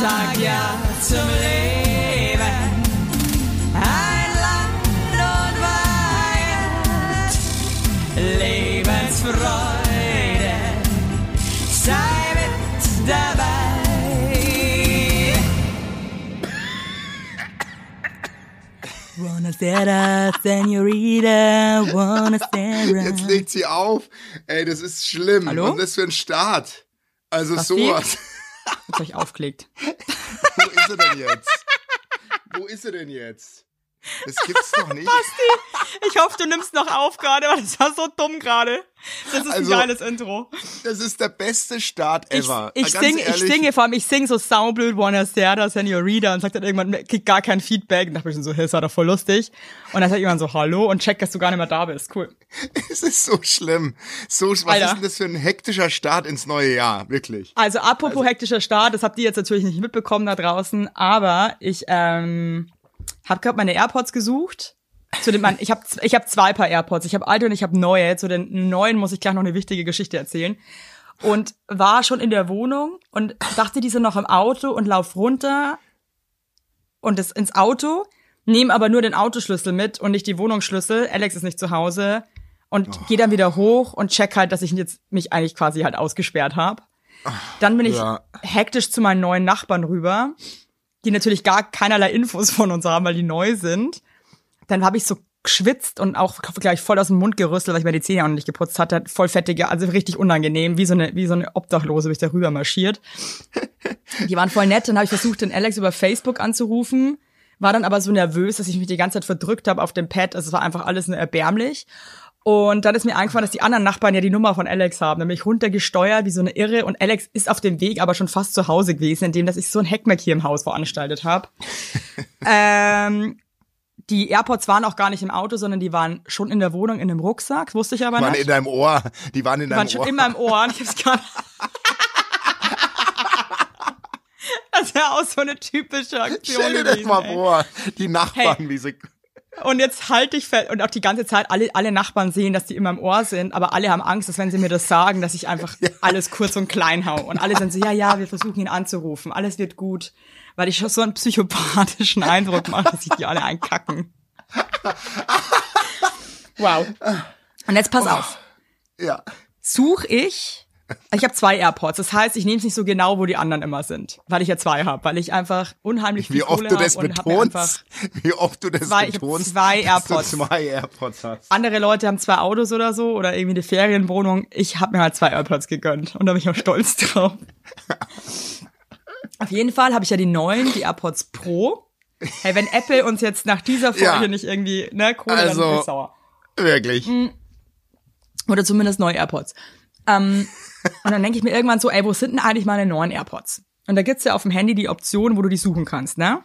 sag ja zum Leben. Ein Land und Weihend, Lebensfreude, sei mit dabei. Buonasera, Senorita, buonasera. Jetzt legt sie auf. Ey, das ist schlimm. Hallo? Und das für ein Start. Also Was sowas. Jetzt ich aufgelegt. Wo ist er denn jetzt? Wo ist er denn jetzt? Das gibt's doch nicht. Ich hoffe, du nimmst noch auf gerade, weil das war so dumm gerade. Das ist Also, ein geiles Intro. Das ist der beste Start Ich, ever. ich, Ganz sing, ich singe, vor allem ich singe so Soundblöd, Buonasera, Senorita und sagt dann irgendwann, kriegt gar kein Feedback. Und dachte ich so, hey, das war doch voll lustig. Und dann sagt jemand so, hallo und checkt, dass du gar nicht mehr da bist. Cool. Es ist so schlimm. So, was Alter. ist denn das für ein hektischer Start ins neue Jahr? Wirklich. Also apropos hektischer Start, das habt ihr jetzt natürlich nicht mitbekommen da draußen, aber ich ähm, habe gerade meine AirPods gesucht. Zu den, mein, ich habe ich hab zwei Paar AirPods. Ich habe alte und ich habe neue. Zu den neuen muss ich gleich noch eine wichtige Geschichte erzählen. Und war schon in der Wohnung und dachte, die sind noch im Auto und lauf runter und das ins Auto, nehme aber nur den Autoschlüssel mit und nicht die Wohnungsschlüssel. Alex ist nicht zu Hause und Oh. gehe dann wieder hoch und check halt, dass ich jetzt mich eigentlich quasi halt ausgesperrt habe. Dann bin ich Ja. hektisch zu meinen neuen Nachbarn rüber, die natürlich gar keinerlei Infos von uns haben, weil die neu sind. Dann habe ich so geschwitzt und auch gleich voll aus dem Mund gerüstelt, weil ich mir die Zähne auch noch nicht geputzt hatte. Voll fettige, also richtig unangenehm, wie so eine, wie so eine Obdachlose bin ich da rüber marschiert. Die waren voll nett. Dann habe ich versucht, den Alex über Facebook anzurufen, war dann aber so nervös, dass ich mich die ganze Zeit verdrückt habe auf dem Pad. Also es war einfach alles nur erbärmlich. Und dann ist mir eingefallen, dass die anderen Nachbarn ja die Nummer von Alex haben. Dann bin ich runtergesteuert wie so eine Irre und Alex ist auf dem Weg aber schon fast zu Hause gewesen, indem dass ich so ein Heckmeck hier im Haus veranstaltet habe. ähm, die AirPods waren auch gar nicht im Auto, sondern die waren schon in der Wohnung in einem Rucksack. Das wusste ich aber Die waren nicht. in deinem Ohr. Die waren in Die deinem waren schon Ohr. in meinem Ohr. Und ich hab's gerade. Das wäre auch so eine typische Aktion Stell dir das gewesen, mal ey. vor. Die Nachbarn, Hey. wie sie. Und jetzt halte ich fest, und auch die ganze Zeit, alle, alle Nachbarn sehen, dass die immer im Ohr sind, aber alle haben Angst, dass wenn sie mir das sagen, dass ich einfach alles kurz und klein hau. Und alle sind so, ja, ja, wir versuchen ihn anzurufen, alles wird gut. Weil ich schon so einen psychopathischen Eindruck mache, dass sich die alle einkacken. Wow. Und jetzt pass auf. Ja. Such ich, ich habe zwei AirPods, das heißt, ich nehme es nicht so genau, wo die anderen immer sind, weil ich ja zwei habe, weil ich einfach unheimlich viel Wie oft Kohle du das betonst. Wie oft du das Zwei- betonst. zwei AirPods. Zwei AirPods hast. andere Leute haben zwei Autos oder so oder irgendwie eine Ferienwohnung. Ich habe mir halt zwei AirPods gegönnt und da bin ich auch stolz drauf. Auf jeden Fall habe ich ja die neuen, die AirPods Pro. Hey, wenn Apple uns jetzt nach dieser Folge Ja. nicht irgendwie, ne, Kohle, dann Also- bin ich sauer. Wirklich. Hm. Oder zumindest neue AirPods. Ähm, und dann denke ich mir irgendwann so, ey, wo sind denn eigentlich meine neuen AirPods? Und da gibt's ja auf dem Handy die Option, wo du die suchen kannst, ne?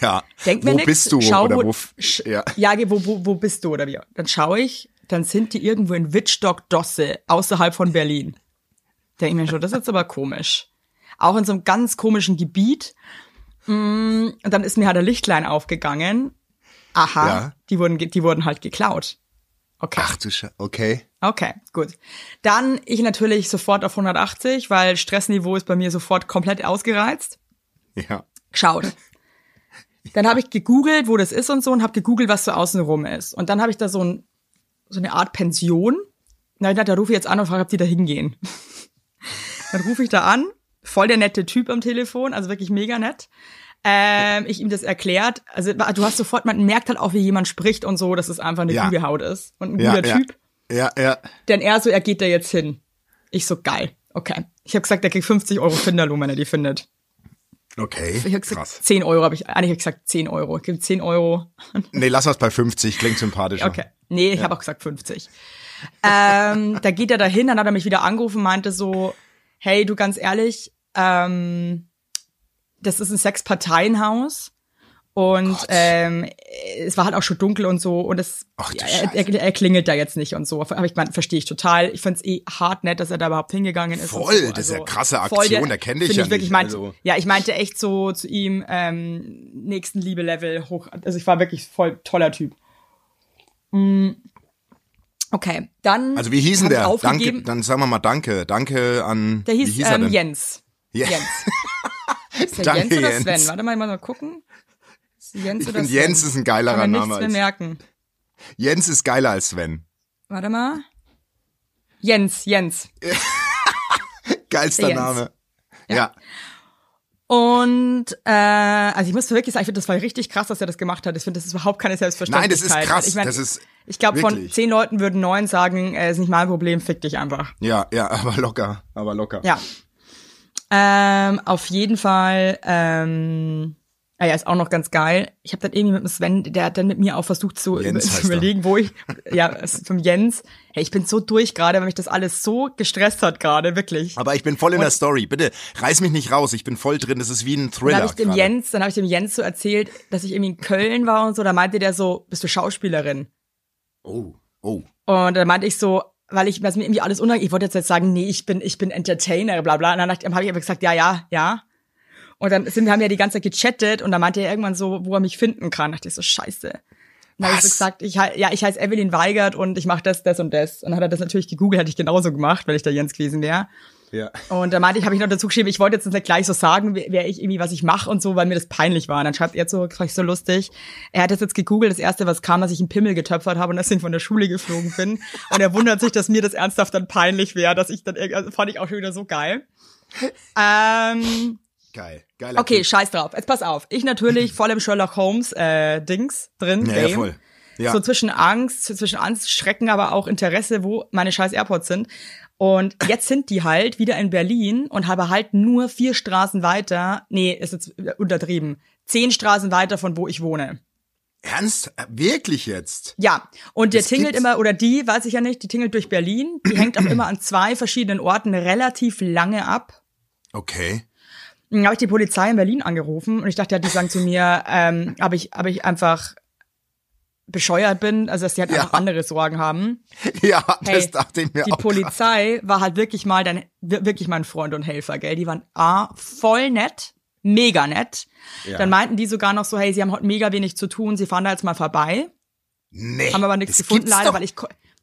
Ja. Denk mir wo nix, bist du? schau, oder wo- wo, ja. Ja, wo, wo, wo bist du oder wie? Dann schaue ich, dann sind die irgendwo in Wittstock-Dosse, außerhalb von Berlin. Denke ich mir schon, das ist jetzt aber komisch. Auch in so einem ganz komischen Gebiet. Mm, Und dann ist mir halt der Lichtlein aufgegangen. Aha, Ja. die, wurden, die wurden halt geklaut. Okay. Ach du Sche okay. Okay, gut. Dann ich natürlich sofort auf 180, weil Stressniveau ist bei mir sofort komplett ausgereizt. Ja. Geschaut. Dann habe ich gegoogelt, wo das ist und so und habe gegoogelt, was so außenrum ist. Und dann habe ich da so, ein, so eine Art Pension. Na, da rufe ich jetzt an und frage, ob die da hingehen. dann rufe ich da an, voll der nette Typ am Telefon, also wirklich mega nett. Ähm, ich ihm das erklärt. Also du hast sofort, man merkt halt auch, wie jemand spricht und so, dass es einfach eine Ja. gute Haut ist und ein Ja, guter ja. Typ. Ja, ja. Denn er so, er geht da jetzt hin. Ich so, geil. Okay. Ich habe gesagt, er kriegt 50 Euro Finderlohn, wenn er die findet. Okay. Ich habe gesagt, Krass. 10 Euro habe ich, eigentlich hab ich gesagt 10 Euro. Ich gebe 10 Euro. Nee, lass was bei 50. Klingt sympathischer. Okay. Nee, ich habe auch gesagt 50. ähm, da geht er dahin, dann hat er mich wieder angerufen, meinte so, hey, du ganz ehrlich, ähm, das ist ein Sechs-Parteien-Haus. Und Gott. ähm, es war halt auch schon dunkel und so und es Ach er, er, er klingelt da jetzt nicht und so. Aber ich meine, verstehe ich total. Ich find's eh hart nett, dass er da überhaupt hingegangen ist. Voll, so. das ist ja Also, krasse Aktion, der kennt dich find ja ich wirklich, nicht, meinte, also. Ja, ich meinte echt so zu ihm ähm, nächsten Liebe-Level hoch. Also ich war wirklich voll toller Typ. Mm. Okay, dann. Also wie hieß ich der? Danke, dann sagen wir mal Danke. Danke an. Der wie hieß, hieß er ähm? Jens. Ja. Jens. Ist der Danke, Jens oder Jens. Sven? Warte mal, mal, gucken. Ist Jens Ich oder Sven? Jens ist ein geilerer Kann Name nichts als merken. Jens ist geiler als Sven. Warte mal. Jens, Jens. Geilster Jens. Name. Ja. Und äh, also ich muss wirklich sagen, ich finde, das war richtig krass, dass er das gemacht hat. Ich finde, das ist überhaupt keine Nein, das Selbstverständlichkeit. ist krass. Ich, mein, das ist ich glaube, von zehn Leuten würden neun sagen, äh, ist nicht mein Problem, fick dich einfach. ja, ja, aber locker, aber locker. Ja. Ähm, auf jeden Fall, ähm, ah ja, ist auch noch ganz geil. Ich habe dann irgendwie mit dem Sven, der hat dann mit mir auch versucht zu, Jens zu überlegen, wo ich, ja, vom Jens. Hey, ich bin so durch gerade, weil mich das alles so gestresst hat gerade, wirklich. Aber ich bin voll in der Story. Bitte, reiß mich nicht raus. Ich bin voll drin. Das ist wie ein Dann Thriller. habe ich dem. Jens, dann habe ich dem Jens so erzählt, dass ich irgendwie in Köln war und so. Da meinte der so, bist du Schauspielerin? Oh, oh. Und dann meinte ich so, weil ich, was mir irgendwie alles unangenehm, ich wollte jetzt, jetzt sagen, nee, ich bin, ich bin Entertainer, bla bla. Und dann habe ich aber gesagt, ja, ja, ja. Und dann sind wir haben ja die ganze Zeit gechattet und dann meinte er irgendwann so, wo er mich finden kann. Da dachte ich so, scheiße. Dann habe ich so gesagt, ich, ja, ich heiße Evelyn Weigert und ich mache das, das und das. Und dann hat er das natürlich gegoogelt, hätte ich genauso gemacht, weil ich der Jens gewesen wäre. Ja. Und da meinte ich, habe ich noch dazu geschrieben, ich wollte jetzt nicht gleich so sagen, wer ich irgendwie, was ich mache und so, weil mir das peinlich war. Und dann schreibt er so, das fand ich so lustig. Er hat das jetzt gegoogelt, das erste, was kam, dass ich einen Pimmel getöpfert habe und dass ich von der Schule geflogen bin. Und er wundert sich, dass mir das ernsthaft dann peinlich wäre, dass ich dann, also fand ich auch schon wieder so geil. Ähm, Geil. Geiler okay, Typ. scheiß drauf. Jetzt pass auf. Ich natürlich voll im Sherlock Holmes äh, Dings drin. Ja, ja, voll. Ja. So zwischen Angst, zwischen Angst, Schrecken, aber auch Interesse, wo meine scheiß AirPods sind. Und jetzt sind die halt wieder in Berlin und habe halt nur vier Straßen weiter, nee, ist jetzt untertrieben, zehn Straßen weiter von wo ich wohne. Ernst? Äh, Wirklich jetzt? Ja, und der Das tingelt gibt's- immer, oder die, weiß ich ja nicht, die tingelt durch Berlin. Die hängt auch immer an zwei verschiedenen Orten relativ lange ab. Okay. Dann habe ich die Polizei in Berlin angerufen und ich dachte, ja, die sagen zu mir, ähm, ob ich, ob ich einfach bescheuert bin, also dass die halt Ja. einfach andere Sorgen haben. Ja, Hey, das dachte ich mir Die auch. Polizei war halt wirklich mal dein, wir- wirklich mein Freund und Helfer, gell? Die waren A, voll nett, mega nett. Ja. Dann meinten die sogar noch so, hey, sie haben heute mega wenig zu tun, sie fahren da jetzt mal vorbei. Nee. Haben aber nichts das gefunden, leider, doch. weil ich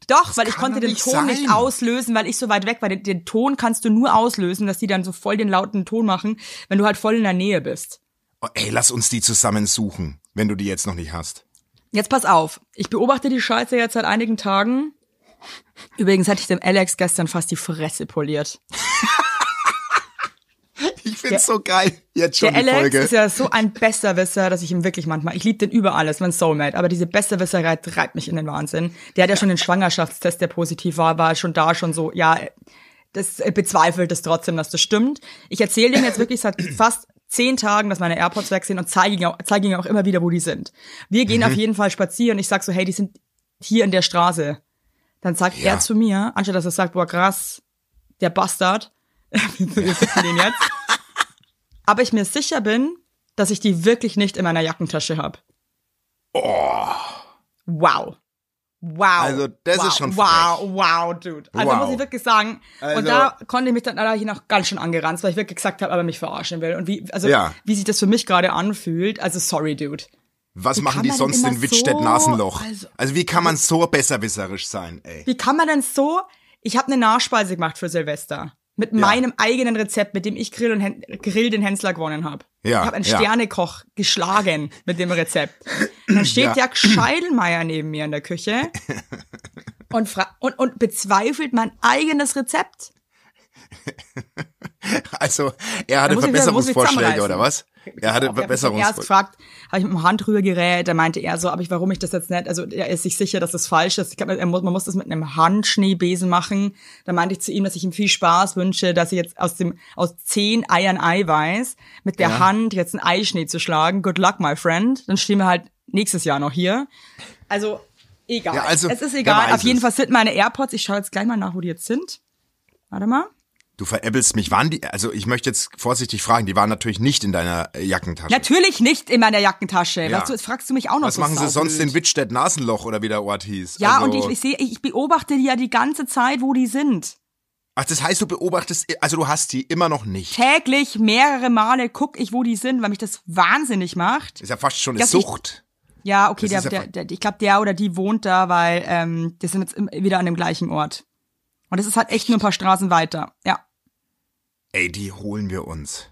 doch, weil ich konnte den nicht Ton nicht sein. auslösen, weil ich so weit weg war. Den, den Ton kannst du nur auslösen, dass die dann so voll den lauten Ton machen, wenn du halt voll in der Nähe bist. Oh, ey, lass uns die zusammen suchen, wenn du die jetzt noch nicht hast. Jetzt pass auf. Ich beobachte die Scheiße jetzt seit einigen Tagen. Übrigens hatte ich dem Alex gestern fast die Fresse poliert. Ich find's so geil. Jetzt schon Der die Alex Folge. ist ja so ein Besserwisser, dass ich ihm wirklich manchmal, ich liebe den über alles, mein Soulmate, aber diese Besserwisserei treibt mich in den Wahnsinn. Der hat ja schon den Schwangerschaftstest, der positiv war, war schon da schon so, ja, das äh, bezweifelt es trotzdem, dass das stimmt. Ich erzähle ihm jetzt wirklich seit fast zehn Tagen, dass meine AirPods weg sind und zeige ihm, auch, zeige ihm auch immer wieder, wo die sind. Wir gehen auf jeden Fall spazieren. Ich sag so, hey, die sind hier in der Straße. Dann sagt Ja. er zu mir, anstatt dass er sagt, boah, krass, der Bastard, wir finden den jetzt. Aber ich mir sicher bin, dass ich die wirklich nicht in meiner Jackentasche habe. Oh. Wow. Wow. Also, das wow. ist schon Wow, wow, dude. Also Wow. muss ich wirklich sagen. Also- und da konnte ich mich dann da noch ganz schön angeranzt, weil ich wirklich gesagt habe, aber mich verarschen will. Und wie, also, Ja. wie sich das für mich gerade anfühlt. Also, sorry, dude. Was Wie machen die sonst in immer Wittstedt so- Nasenloch? also- Also, wie kann man so besserwisserisch sein, ey? Wie kann man denn so? Ich habe eine Nachspeise gemacht für Silvester. Mit meinem eigenen Rezept, mit dem ich Grill, und Hen Grill den Hensler gewonnen habe. Ja, ich habe einen ja. Sternekoch geschlagen mit dem Rezept. Und dann steht Ja. Jack Scheidelmeier neben mir in der Küche und, und, und bezweifelt mein eigenes Rezept. Also, er hatte Verbesserungsvorschläge, oder was? Er hatte Verbesserungsvorschläge. gefragt, habe ich mit dem Handrührgerät, da meinte er so, aber ich, warum ich das jetzt nicht, also er ist sich sicher, dass das falsch ist. Ich glaube, er muss, man muss das mit einem Handschneebesen machen. Da meinte ich zu ihm, dass ich ihm viel Spaß wünsche, dass ich jetzt aus dem, aus zehn Eiern Eiweiß mit der Ja. Hand jetzt einen Eischnee zu schlagen. Good luck, my friend. Dann stehen wir halt nächstes Jahr noch hier. Also, egal. Ja, also, es ist egal. Auf jeden. Fall sind meine AirPods. Ich schaue jetzt gleich mal nach, wo die jetzt sind. Warte mal. Du veräppelst mich. Waren die, also ich möchte jetzt vorsichtig fragen, die waren natürlich nicht in deiner äh, Jackentasche. Natürlich nicht in meiner Jackentasche. Ja. Weißt du, jetzt fragst du mich auch noch Was so machen sie sonst in Wittstedt Nasenloch oder wie der Ort hieß? Ja, also, und ich, ich sehe, ich beobachte die ja die ganze Zeit, wo die sind. Ach, das heißt, du beobachtest, also du hast die immer noch nicht. Täglich mehrere Male gucke ich, wo die sind, weil mich das wahnsinnig macht. Ist ja fast schon eine ich- Sucht. Ja, okay, der, ja der, der, ich glaube, der oder die wohnt da, weil ähm, die sind jetzt wieder an dem gleichen Ort. Und das ist halt echt nur ein paar Straßen weiter. Ja. Ey, die holen wir uns.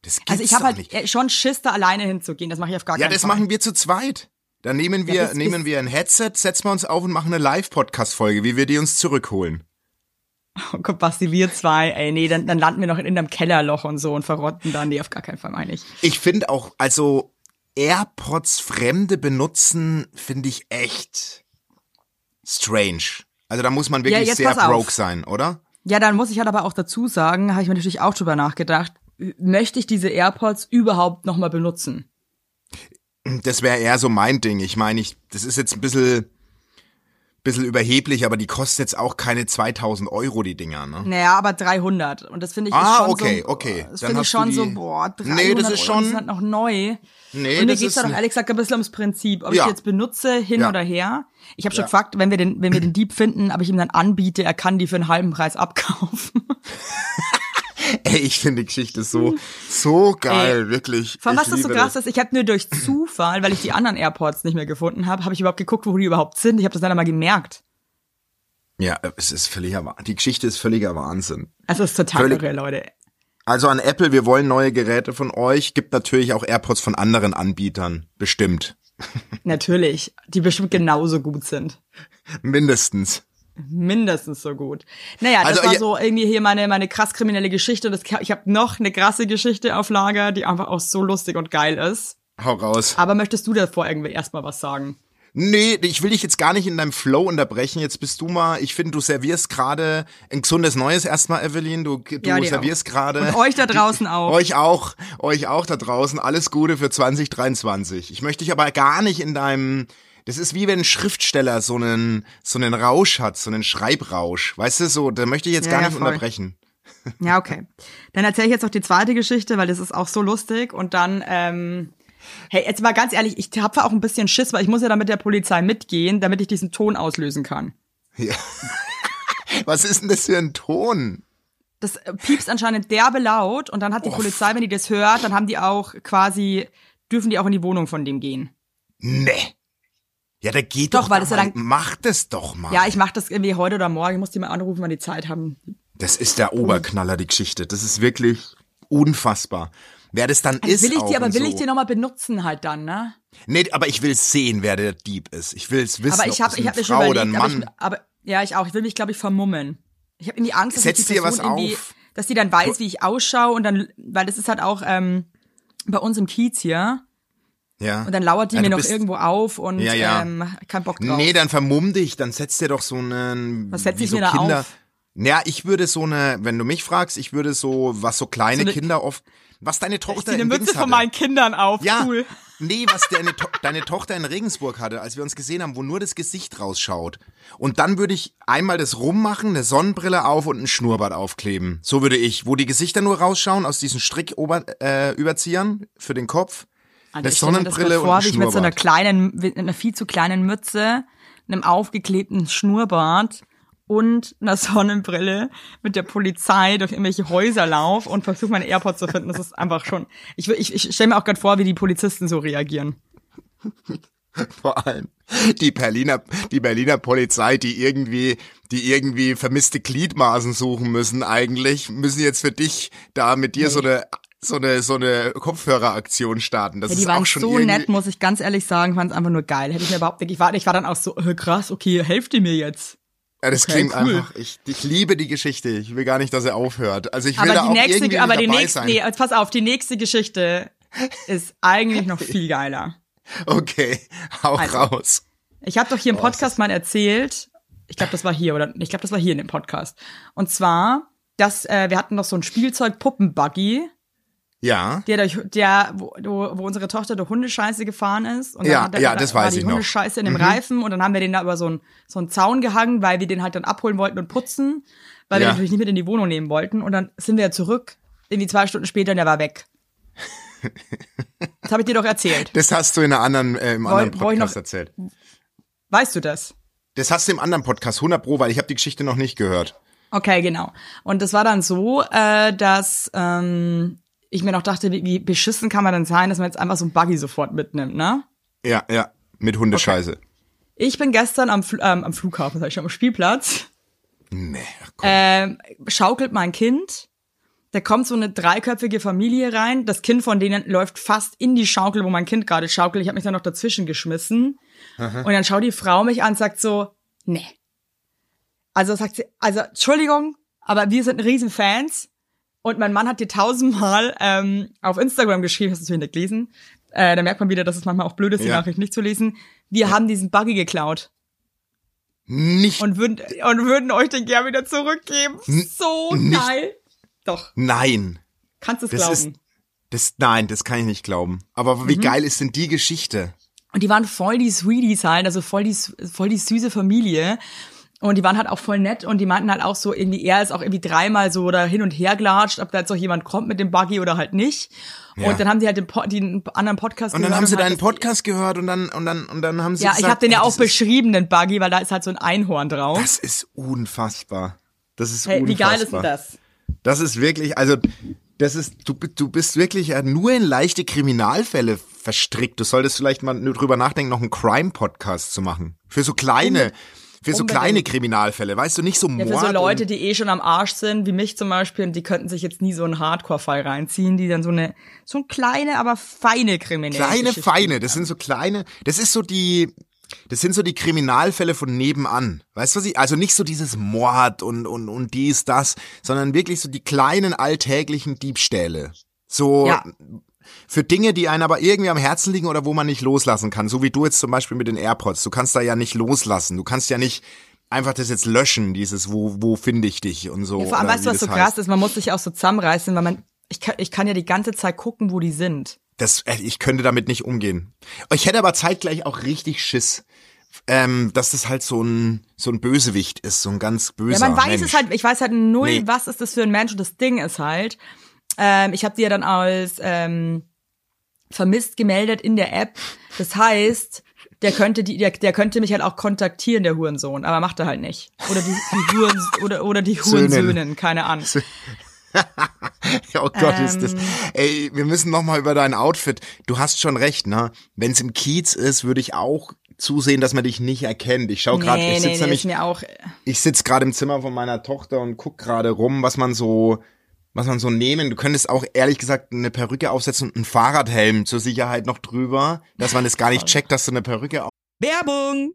Das gibt's Also ich habe halt nicht. äh, schon Schiss, da alleine hinzugehen. Das mache ich auf gar Ja, keinen das Fall. machen wir zu zweit. Dann nehmen wir, Ja, nehmen wir ein Headset, setzen wir uns auf und machen eine Live-Podcast-Folge, wie wir die uns zurückholen. Oh Gott, Basti, wir zwei, ey, nee, dann, dann landen wir noch in einem Kellerloch und so und verrotten dann. Nee, auf gar keinen Fall, meine ich. Ich finde auch, also AirPods Fremde benutzen, finde ich echt strange. Also da muss man wirklich jetzt sehr pass auf. broke sein, oder? Ja, dann muss ich halt aber auch dazu sagen, habe ich mir natürlich auch drüber nachgedacht, möchte ich diese AirPods überhaupt nochmal benutzen? Das wäre eher so mein Ding. Ich meine, ich, das ist jetzt ein bisschen, bisschen überheblich, aber die kosten jetzt auch keine 2000 Euro, die Dinger, ne? Naja, aber 300. Und das finde ich Ah, schon okay, so, okay. Das finde ich schon die- so, boah, 300 Nee, das ist Euro, schon- halt noch neu. Nee, Und mir geht's da doch ein- ehrlich gesagt ein bisschen ums Prinzip, ob Ja. ich die jetzt benutze, hin Ja. oder her. Ich habe schon Ja. gefragt, wenn wir den, wenn wir den Dieb finden, ob ich ihm dann anbiete, er kann die für einen halben Preis abkaufen. Ey, ich finde die Geschichte so, so geil, wirklich. Vor allem, Ich was das so krass ist, ich habe nur durch Zufall, weil ich die anderen AirPods nicht mehr gefunden habe, habe ich überhaupt geguckt, wo die überhaupt sind. Ich habe das dann einmal gemerkt. Ja, es ist völliger, Wah- die Geschichte ist völliger Wahnsinn. Es ist total Völlig- irre, Leute. Also an Apple, wir wollen neue Geräte von euch. Gibt natürlich auch AirPods von anderen Anbietern. Bestimmt. Natürlich, die bestimmt genauso gut sind. Mindestens. Mindestens so gut. Naja, das Also, war so irgendwie hier meine, meine krass kriminelle Geschichte. Das, ich habe noch eine krasse Geschichte auf Lager, die einfach auch so lustig und geil ist. Hau raus. Aber möchtest du davor irgendwie erstmal was sagen? Nee, ich will dich jetzt gar nicht in deinem Flow unterbrechen. Jetzt bist du mal, ich finde, du servierst gerade ein gesundes Neues erstmal, Evelyn. Du, du Ja, servierst gerade. Und euch da draußen auch. Euch auch, euch auch da draußen. Alles Gute für 2023. Ich möchte dich aber gar nicht in deinem, das ist wie wenn ein Schriftsteller so einen, so einen Rausch hat, so einen Schreibrausch. Weißt du, so, da möchte ich jetzt Ja, gar ja, nicht voll. unterbrechen. Ja, okay. Dann erzähle ich jetzt noch die zweite Geschichte, weil das ist auch so lustig. Und dann, ähm, hey, jetzt mal ganz ehrlich, ich habe auch ein bisschen Schiss, weil ich muss ja dann mit der Polizei mitgehen, damit ich diesen Ton auslösen kann. Ja. Was ist denn das für ein Ton? Das äh, piepst anscheinend derbe laut und dann hat die Oh, Polizei, wenn die das hört, dann haben die auch quasi, dürfen die auch in die Wohnung von dem gehen. Nee. Ja, da geht Doch, doch, weil da das ja dann- mach das doch mal. Ja, ich mache das irgendwie heute oder morgen. Ich muss die mal anrufen, wenn die Zeit haben. Das ist der Oberknaller, die Geschichte. Das ist wirklich unfassbar. Wer das dann ist. will ich die, aber will so. ich die nochmal benutzen halt dann, ne? Nee, aber ich will sehen, wer der Dieb ist. Ich will es wissen. Aber ich ob habe das ich eine hab schon Frau oder überlegt, ein aber, ich, Mann. aber ja, ich auch. Ich will mich, glaube ich, vermummen. Ich habe irgendwie Angst, dass Setz die dir was irgendwie, auf. dass die dann weiß, wie ich ausschaue und dann, weil das ist halt auch ähm, bei uns im Kiez hier Ja. und dann lauert die Ja, mir noch irgendwo auf und Ja, ja. Ähm, kein Bock drauf. Nee, dann vermumm dich, dann setz dir doch so einen. Was setz ich so mir da Kinder. auf? Ja, ich würde so eine, wenn du mich fragst, ich würde so, was so kleine So eine- Kinder oft, was deine ich Tochter eine in Mütze Dings von hatte. meinen Kindern auf. Ja, Cool. nee, was deine, to deine Tochter in Regensburg hatte, als wir uns gesehen haben, wo nur das Gesicht rausschaut. Und dann würde ich einmal das rummachen, eine Sonnenbrille auf und ein Schnurrbart aufkleben. So würde ich, wo die Gesichter nur rausschauen aus diesen Strick-Überziehern äh, Überziehern für den Kopf. Mir das Sonnenbrille vor, und ein mit so einer kleinen, mit einer viel zu kleinen Mütze, einem aufgeklebten Schnurrbart und einer Sonnenbrille mit der Polizei durch irgendwelche Häuser lauf und versuche meine AirPods zu finden. Das ist einfach schon. Ich, ich, ich stelle mir auch gerade vor, wie die Polizisten so reagieren. Vor allem die Berliner, die Berliner Polizei, die irgendwie, die irgendwie vermisste Gliedmaßen suchen müssen eigentlich, müssen jetzt für dich da mit dir so eine, so eine, so eine Kopfhöreraktion starten. Das Ja, die waren auch schon so irgendwie, nett, muss ich ganz ehrlich sagen, fand es einfach nur geil. Hätte ich mir überhaupt nicht, ich war, ich war dann auch so, äh, krass, okay, helft ihr mir jetzt. Ja, das Okay, klingt cool. einfach, ich, ich liebe die Geschichte. Ich will gar nicht, dass er aufhört. Also ich will Aber da die auch irgendwie nächste, aber die nächste, sein. nee, pass auf, die nächste Geschichte ist eigentlich noch viel geiler. Okay, hau Also. raus. Ich habe doch hier im Podcast mal erzählt, ich glaube, das war hier oder ich glaube, das war hier in dem Podcast. Und zwar, dass äh, wir hatten noch so ein Spielzeug Puppenbuggy, Ja, der durch, der wo, wo unsere Tochter durch Hundescheiße gefahren ist und dann Ja, hat er, ja, da das war weiß die ich noch. Hundescheiße in dem Reifen und dann haben wir den da über so einen so einen Zaun gehangen, weil wir den halt dann abholen wollten und putzen, weil wir Ja. den natürlich nicht mit in die Wohnung nehmen wollten und dann sind wir zurück, irgendwie zwei Stunden später und der war weg. Das habe ich dir doch erzählt. das hast du in einer anderen, äh, im anderen ich noch- Podcast erzählt. Weißt du das? Das hast du im anderen Podcast, 100 Pro, weil ich habe die Geschichte noch nicht gehört. Okay, genau. Und das war dann so, äh, dass ähm, ich mir noch dachte, wie, beschissen kann man denn sein, dass man jetzt einfach so ein Buggy sofort mitnimmt, ne? Ja, ja, mit Hundescheiße. Ich bin gestern am, Fl ähm, am Flughafen, sag ich schon, am Spielplatz, Nee, komm. ähm, schaukelt mein Kind. da kommt so eine dreiköpfige Familie rein. Das Kind von denen läuft fast in die Schaukel, wo mein Kind gerade schaukelt. Ich habe mich dann noch dazwischen geschmissen. Aha. Und dann schaut die Frau mich an und sagt so, nee. Also sagt sie, also Entschuldigung, aber wir sind riesen Fans. Und mein Mann hat dir tausendmal ähm, auf Instagram geschrieben, hast du natürlich nicht gelesen. Äh, da merkt man wieder, dass es manchmal auch blöd ist, die ja. Nachricht nicht zu lesen. Wir ja. haben diesen Buggy geklaut. Nicht. Und würden, und würden euch den gerne wieder zurückgeben. So nicht. geil. Doch. Nein. Kannst du es glauben? Ist, das, nein, das kann ich nicht glauben. Aber wie mhm. geil ist denn die Geschichte? Und die waren voll die Sweeties halt, also voll die, voll die süße Familie. Und die waren halt auch voll nett und die meinten halt auch so, irgendwie, er ist auch irgendwie dreimal so da hin und her gelatscht, ob da jetzt auch jemand kommt mit dem Buggy oder halt nicht. Ja. Und dann haben sie halt den, po den anderen Podcast gehört. Und dann haben sie deinen Podcast gehört und dann, und dann, und dann haben sie Ja, gesagt, ich habe den ja auch beschrieben, den Buggy, weil da ist halt so ein Einhorn drauf. Das ist unfassbar. Das ist hey, unfassbar. Wie geil ist denn das? Das ist wirklich, also, das ist, du, du bist wirklich nur in leichte Kriminalfälle verstrickt. Du solltest vielleicht mal drüber nachdenken, noch einen Crime-Podcast zu machen. Für so kleine, für so kleine Kriminalfälle, weißt du, nicht so Mord. Ja, für so Leute, die eh schon am Arsch sind, wie mich zum Beispiel, und die könnten sich jetzt nie so einen Hardcore-Fall reinziehen, die dann so eine, so eine kleine, aber feine Kriminelle. Kleine, feine, das sind so kleine, das ist so die, das sind so die Kriminalfälle von nebenan. Weißt du was ich? Also nicht so dieses Mord und, und, und dies, das, sondern wirklich so die kleinen alltäglichen Diebstähle. So, ja für Dinge, die einen aber irgendwie am Herzen liegen oder wo man nicht loslassen kann. So wie du jetzt zum Beispiel mit den AirPods. Du kannst da ja nicht loslassen. Du kannst ja nicht einfach das jetzt löschen, dieses, wo, wo finde ich dich und so. Ja, vor allem, weißt du, was so heißt. krass ist? Man muss sich auch so zusammenreißen, weil man, ich kann, ich kann ja die ganze Zeit gucken, wo die sind. Das, äh, ich könnte damit nicht umgehen. Ich hätte aber zeitgleich auch richtig Schiss. Ähm, dass das halt so ein so ein Bösewicht ist, so ein ganz böser Ja, man weiß Mensch. es halt, ich weiß halt null, nee. was ist das für ein Mensch und das Ding ist halt, ähm, ich habe die ja dann als ähm, vermisst gemeldet in der App. Das heißt, der könnte die, der, der könnte mich halt auch kontaktieren, der Hurensohn, aber macht er halt nicht. Oder die, die Huren, oder, oder die Hurensöhnen, keine Ahnung. oh Gott, ähm, ist das. Ähm. Ey, wir müssen noch mal über dein Outfit. Du hast schon recht, ne? Wenn es im Kiez ist, würde ich auch zusehen, dass man dich nicht erkennt. Ich schau gerade, nee, ich sitze nee, nämlich, ich sitze gerade im Zimmer von meiner Tochter und guck gerade rum, was man so was man so nehmen. Du könntest auch ehrlich gesagt eine Perücke aufsetzen und einen Fahrradhelm zur Sicherheit noch drüber, dass man es gar nicht checkt, dass du eine Perücke auf Werbung!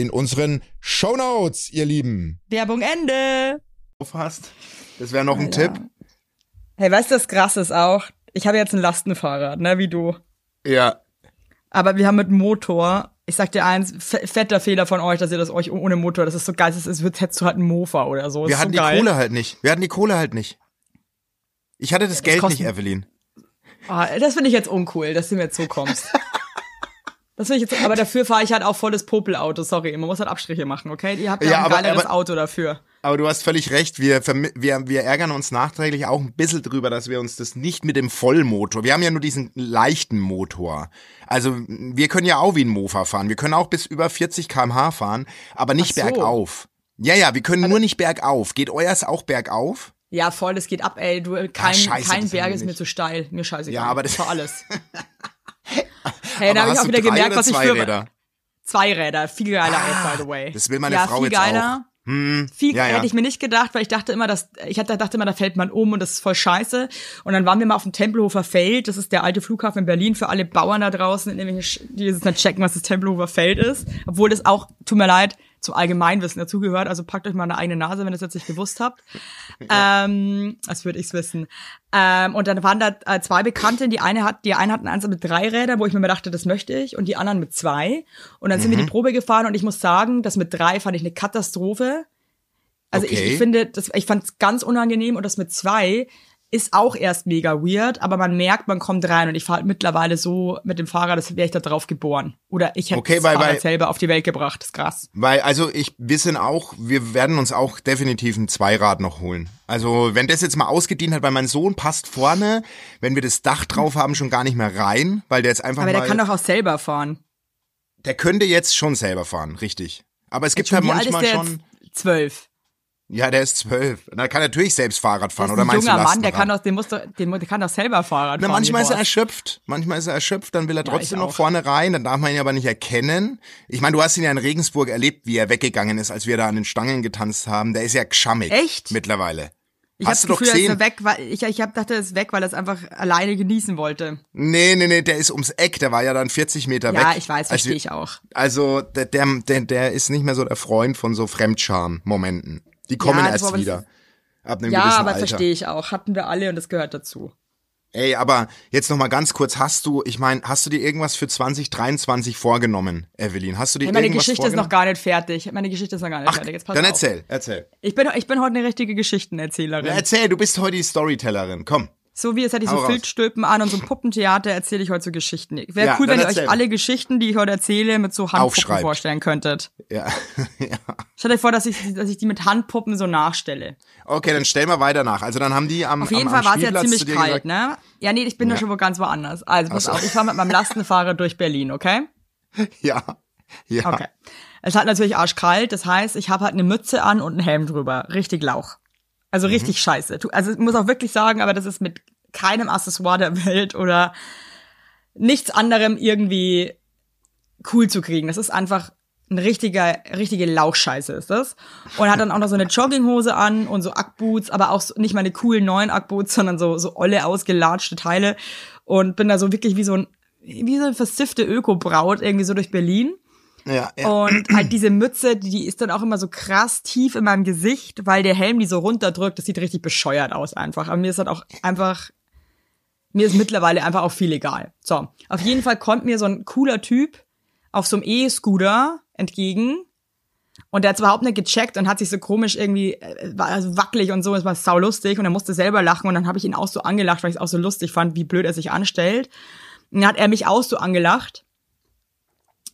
in unseren Shownotes, ihr Lieben. Werbung Ende. Aufhast. Das wäre noch ein Alter. Tipp. Hey, weißt du, das krass ist auch? Ich habe jetzt ein Lastenfahrrad, ne, wie du. Ja. Aber wir haben mit Motor, ich sag dir eins, fetter Fehler von euch, dass ihr das euch ohne Motor, das ist so geil, es ist, hättest du halt einen Mofa oder so. Wir hatten so die Kohle halt nicht. Wir hatten die Kohle halt nicht. Ich hatte das, ja, das Geld nicht, Evelyn. Oh, das finde ich jetzt uncool, dass du mir jetzt so kommst. Das will ich jetzt, aber dafür fahre ich halt auch volles Popelauto, sorry. Man muss halt Abstriche machen, okay? Ihr habt ja, ja ein aber, geileres aber, Auto dafür. Aber du hast völlig recht, wir, wir, wir ärgern uns nachträglich auch ein bisschen drüber, dass wir uns das nicht mit dem Vollmotor, wir haben ja nur diesen leichten Motor. Also wir können ja auch wie ein Mofa fahren, wir können auch bis über 40 kmh fahren, aber nicht so. bergauf. Ja, ja, wir können aber nur nicht bergauf. Geht euers auch bergauf? Ja, voll, das geht ab, ey. Du, kein, ja, scheiße, kein Berg ist mir zu steil. Mir scheiße. Ja, aber das war alles. Hey, da habe ich auch wieder gemerkt, was ich für. Räder? Zweiräder, viel geiler ah, by the way. Das will meine ja, Frau viel jetzt geiler. auch. Hm, viel ja, ja. hätte ich mir nicht gedacht, weil ich dachte immer, dass ich hatte, dachte immer, da fällt man um und das ist voll scheiße. Und dann waren wir mal auf dem Tempelhofer Feld, das ist der alte Flughafen in Berlin für alle Bauern da draußen, die jetzt nicht checken, was das Tempelhofer Feld ist, obwohl das auch, tut mir leid, zum Allgemeinwissen dazugehört. Also packt euch mal eine eigene Nase, wenn ihr das jetzt nicht gewusst habt. Ja. Ähm, als würde ich's wissen. Ähm, und dann waren da äh, zwei Bekannte, die eine hat, die eine hatten eins mit drei Rädern, wo ich mir dachte, das möchte ich, und die anderen mit zwei. Und dann mhm. sind wir die mhm. Probe gefahren und ich muss sagen, das mit drei fand ich eine Katastrophe. Also okay. ich, ich finde, das, ich fand es ganz unangenehm und das mit zwei ist auch erst mega weird, aber man merkt, man kommt rein und ich fahre halt mittlerweile so mit dem Fahrrad, das wäre ich da drauf geboren. Oder ich hätte okay, das weil, Fahrrad weil, selber auf die Welt gebracht, das ist krass. Weil, also ich, wir sind auch, wir werden uns auch definitiv ein Zweirad noch holen. Also wenn das jetzt mal ausgedient hat, weil mein Sohn passt vorne, wenn wir das Dach drauf haben, schon gar nicht mehr rein, weil der jetzt einfach Aber der kann doch auch selber fahren. Der könnte jetzt schon selber fahren, richtig. Aber es gibt ja manchmal schon... Zwölf. Ja, der ist zwölf. Da kann er natürlich selbst Fahrrad fahren, oder meinst du junger Mann, der kann doch, den muss doch, den, der kann doch selber Fahrrad Na, fahren. Manchmal ist er erschöpft. Manchmal ist er erschöpft, dann will er trotzdem ja, noch vorne rein, dann darf man ihn aber nicht erkennen. Ich meine, du hast ihn ja in Regensburg erlebt, wie er weggegangen ist, als wir da an den Stangen getanzt haben. Der ist ja gschammig. Echt? Mittlerweile. Ich Hast du doch Gefühl, gesehen? Er ist weg, weil ich, ich hab, dachte, er ist weg, weil er es einfach alleine genießen wollte. Nee, nee, nee, der ist ums Eck, der war ja dann 40 Meter ja, weg. Ja, ich weiß, verstehe ich auch. Also der, der, der, der ist nicht mehr so der Freund von so Fremdscham-Momenten. Die kommen ja, erst wieder. Ab einem ja, gewissen aber Alter. verstehe ich auch. Hatten wir alle und das gehört dazu. Ey, aber jetzt noch mal ganz kurz, hast du, ich meine, hast du dir irgendwas für 2023 vorgenommen, Evelyn? Hast du dir hey, meine irgendwas Geschichte ist noch gar nicht fertig. Meine Geschichte ist noch gar nicht Ach, fertig. Jetzt pass dann auf. erzähl, erzähl. Ich bin, ich bin heute eine richtige Geschichtenerzählerin. Ja, erzähl, du bist heute die Storytellerin. Komm. So wie jetzt hätte ich so Filzstülpen an und so ein Puppentheater erzähle ich heute so Geschichten. Wäre ja, cool, wenn ihr euch alle Geschichten, die ich heute erzähle, mit so Handpuppen vorstellen könntet. Ja. ja. Stellt euch vor, dass ich, dass ich die mit Handpuppen so nachstelle. Okay, dann stell mal weiter nach. Also dann haben die am Auf jeden am, Fall war es ja ziemlich kalt, gesagt, ne? Ja, nee, ich bin ja. da schon wo ganz woanders. Also pass so. auf, ich fahre mit meinem Lastenfahrer durch Berlin, okay? Ja. Ja. Okay. Es hat natürlich arschkalt, das heißt, ich habe halt eine Mütze an und einen Helm drüber. Richtig Lauch. Also mhm. richtig scheiße. Also ich muss auch wirklich sagen, aber das ist mit keinem Accessoire der Welt oder nichts anderem irgendwie cool zu kriegen. Das ist einfach ein richtiger, richtige Lauchscheiße ist das. Und hat dann auch noch so eine Jogginghose an und so Ackboots, aber auch so, nicht meine coolen neuen Ackboots, sondern so, so olle ausgelatschte Teile. Und bin da so wirklich wie so ein, wie so eine versiffte Öko-Braut irgendwie so durch Berlin. Ja, ja. Und halt diese Mütze, die, ist dann auch immer so krass tief in meinem Gesicht, weil der Helm die so runterdrückt. Das sieht richtig bescheuert aus einfach. Aber mir ist halt auch einfach, mir ist mittlerweile einfach auch viel egal. So, auf jeden Fall kommt mir so ein cooler Typ auf so einem E-Scooter entgegen. Und der hat überhaupt nicht gecheckt und hat sich so komisch irgendwie, äh, war also wackelig und so, es war sau lustig und er musste selber lachen und dann habe ich ihn auch so angelacht, weil ich es auch so lustig fand, wie blöd er sich anstellt. Und dann hat er mich auch so angelacht.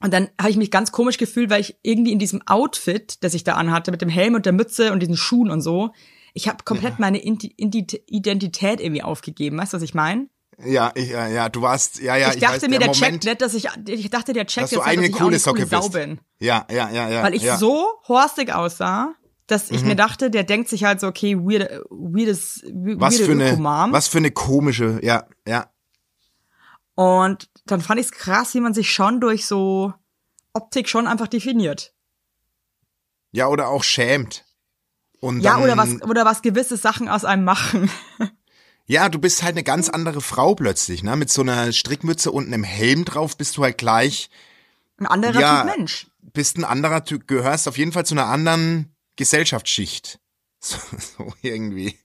Und dann habe ich mich ganz komisch gefühlt, weil ich irgendwie in diesem Outfit, das ich da anhatte, mit dem Helm und der Mütze und diesen Schuhen und so, ich habe komplett ja. meine Identität irgendwie aufgegeben. Weißt du, was ich meine? Ja, ich, ja, ja, du warst, ja, ja. Ich dachte weiß, mir, der, der checkt nicht, dass ich, ich dachte, der checkt jetzt, dass, dass ich coole Sau bin. Ja, ja, ja, ja. Weil ich ja. so horstig aussah, dass ich mhm. mir dachte, der denkt sich halt so, okay, weird, weirdes, weirde was für eine, Was für eine komische, ja, ja. Und dann fand ich es krass, wie man sich schon durch so Optik schon einfach definiert. Ja, oder auch schämt. Und ja, oder was, oder was gewisse Sachen aus einem machen. Ja, du bist halt eine ganz andere Frau plötzlich, ne? Mit so einer Strickmütze und einem Helm drauf bist du halt gleich ein anderer ja, Typ Mensch. Bist ein anderer Typ, gehörst auf jeden Fall zu einer anderen Gesellschaftsschicht. So, so irgendwie.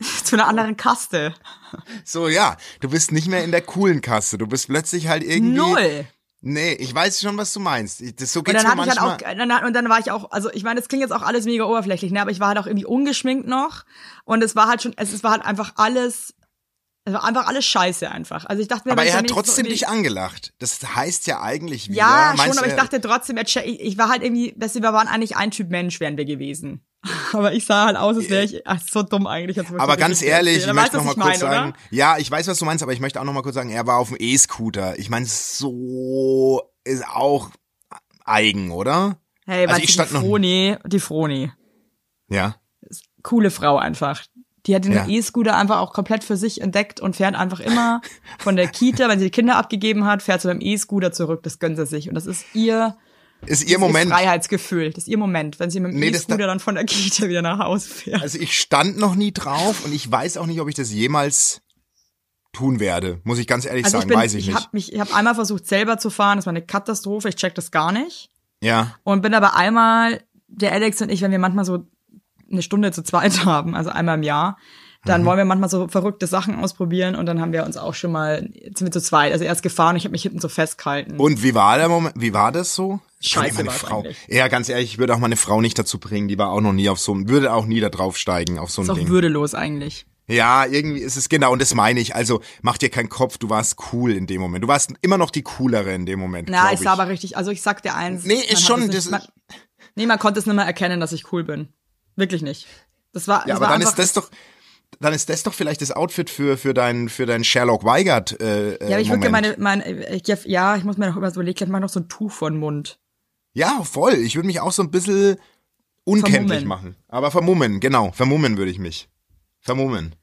Zu einer anderen Kaste. So, ja. Du bist nicht mehr in der coolen Kaste. Du bist plötzlich halt irgendwie. Null. Nee, ich weiß schon, was du meinst. Das, so geht's und dann mir manchmal. Ich halt auch, dann, und dann war ich auch, also ich meine, das klingt jetzt auch alles mega oberflächlich, ne? aber ich war halt auch irgendwie ungeschminkt noch und es war halt schon, es, es war halt einfach alles, es war einfach alles scheiße einfach. Also ich dachte mir, aber er hat trotzdem so dich angelacht. Das heißt ja eigentlich wieder. Ja, schon, aber ich dachte trotzdem, ich, ich war halt irgendwie, wir waren eigentlich ein Typ Mensch, wären wir gewesen. Aber ich sah halt aus, als wäre ich ach, so dumm eigentlich. Aber ganz ehrlich, ich möchte noch mal kurz meine, sagen, oder? ja, ich weiß, was du meinst, aber ich möchte auch noch mal kurz sagen, er war auf dem E-Scooter. Ich meine, so ist auch eigen, oder? Hey, also ich stand die Froni, die Froni. Ja. Coole Frau einfach. Die hat den Ja. E-Scooter einfach auch komplett für sich entdeckt und fährt einfach immer von der Kita, wenn sie die Kinder abgegeben hat, fährt sie beim E-Scooter zurück. Das gönnt sie sich. Und das ist ihr, Ist ihr Moment. Freiheitsgefühl. Das ist ihr Moment, wenn sie mit dem Nee, E-Scooter dann von der Kita wieder nach Hause fährt. Also ich stand noch nie drauf und ich weiß auch nicht, ob ich das jemals tun werde. Muss ich ganz ehrlich Also ich sagen, bin, weiß ich, ich nicht. habe mich, ich habe einmal versucht selber zu fahren. Das war eine Katastrophe. Ich check das gar nicht. ja. Und bin aber einmal, der Alex und ich, wenn wir manchmal so eine Stunde zu zweit haben, also einmal im Jahr, Mhm. dann wollen wir manchmal so verrückte Sachen ausprobieren und dann haben wir uns auch schon mal, sind wir zu zweit, also erst gefahren und ich habe mich hinten so festgehalten. Und wie war der Moment? Wie war das so? Scheiße meine Frau. eigentlich. Ja, ganz ehrlich, ich würde auch meine Frau nicht dazu bringen. Die war auch noch nie auf so einem, würde auch nie da draufsteigen auf so ein ist auch Ding. würdelos eigentlich. Ja, irgendwie ist es genau und das meine ich. Also mach dir keinen Kopf, du warst cool in dem Moment. Du warst immer noch die coolere in dem Moment. Na, ich sah aber richtig, also ich sag dir eins. Nee, ist schon, das nicht, ist- man, Nee, man konnte es nicht mehr erkennen, dass ich cool bin. Wirklich nicht. Das war, Ja, das aber war dann ist das doch, dann ist das doch vielleicht das Outfit für für dein für dein Sherlock Weigert. Äh, Ja, aber ich würde meine, meine, ich, ja, ich muss mir noch über so überlegen, ich mach noch so ein Tuch vor den Mund. Ja, voll. Ich würde mich auch so ein bisschen unkenntlich Vermummen. machen. Aber vermummen, genau. Vermummen würde ich mich. Vermummen.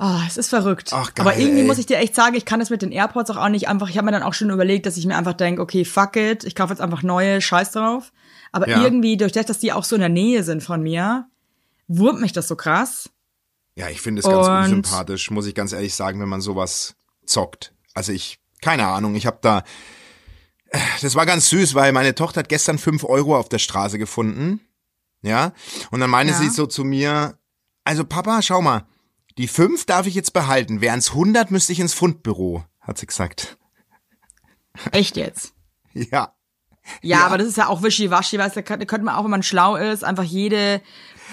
Ah, es ist verrückt. Ach, geil, Aber irgendwie ey. muss ich dir echt sagen, ich kann das mit den AirPods auch, auch nicht einfach. Ich habe mir dann auch schon überlegt, dass ich mir einfach denke, okay, fuck it, ich kaufe jetzt einfach neue, scheiß drauf. Aber Ja. irgendwie, durch das, dass die auch so in der Nähe sind von mir, wurmt mich das so krass. Ja, ich finde es ganz Und- unsympathisch, muss ich ganz ehrlich sagen, wenn man sowas zockt. Also ich, keine Ahnung, ich habe da, äh, das war ganz süß, weil meine Tochter hat gestern fünf Euro auf der Straße gefunden. Ja, und dann meinte Ja. sie so zu mir, also Papa, schau mal, die fünf darf ich jetzt behalten, wären's 100 müsste ich ins Fundbüro, hat sie gesagt. Echt jetzt. Ja. Ja, Ja. aber das ist ja auch wischiwaschi, weißt du, da könnte man auch, wenn man schlau ist, einfach jede,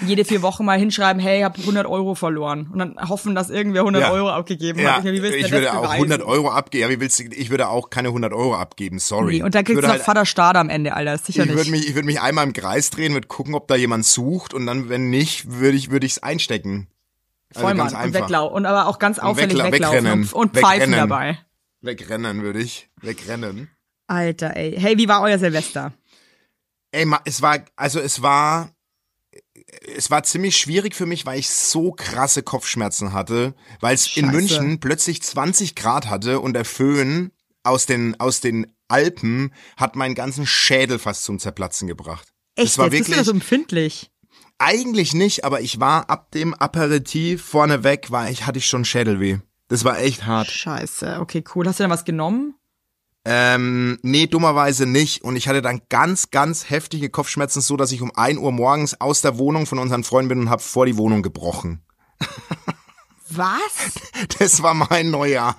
jede vier Wochen mal hinschreiben, hey, ich hab 100 Euro verloren. Und dann hoffen, dass irgendwer 100 Ja. Euro abgegeben Ja, hat. Willst du ich würde auch beweisen? 100 Euro abgeben. Ja, wie willst du, ich würde auch keine 100 Euro abgeben, sorry. Nee, und dann ich kriegst du noch halt, Vater Stade am Ende, Alter. Ist sicher ich würde nicht. mich, ich würde mich einmal im Kreis drehen, würde gucken, ob da jemand sucht und dann, wenn nicht, würde ich, würde ich's einstecken. Also Vollmann. ganz Und weglau und aber auch ganz auffällig wegla- weglaufen wegrennen. und, und pfeifen Wegrennen. dabei. Wegrennen würde ich. Wegrennen. Alter, ey. Hey, wie war euer Silvester? Ey, es war, also es war, es war ziemlich schwierig für mich, weil ich so krasse Kopfschmerzen hatte, weil es in. München plötzlich 20 Grad hatte und der Föhn aus den, aus den Alpen hat meinen ganzen Schädel fast zum Zerplatzen gebracht. Echt, das war jetzt bist du wirklich, so empfindlich. eigentlich nicht, aber ich war ab dem Aperitif vorneweg, war ich, hatte ich schon Schädelweh. Das war echt hart. Scheiße, okay, cool. Hast du denn was genommen? Ähm, nee, dummerweise nicht. Und ich hatte dann ganz, ganz heftige Kopfschmerzen, so dass ich um 1 Uhr morgens aus der Wohnung von unseren Freunden bin und habe vor die Wohnung gebrochen. Was? Das war mein Neujahr.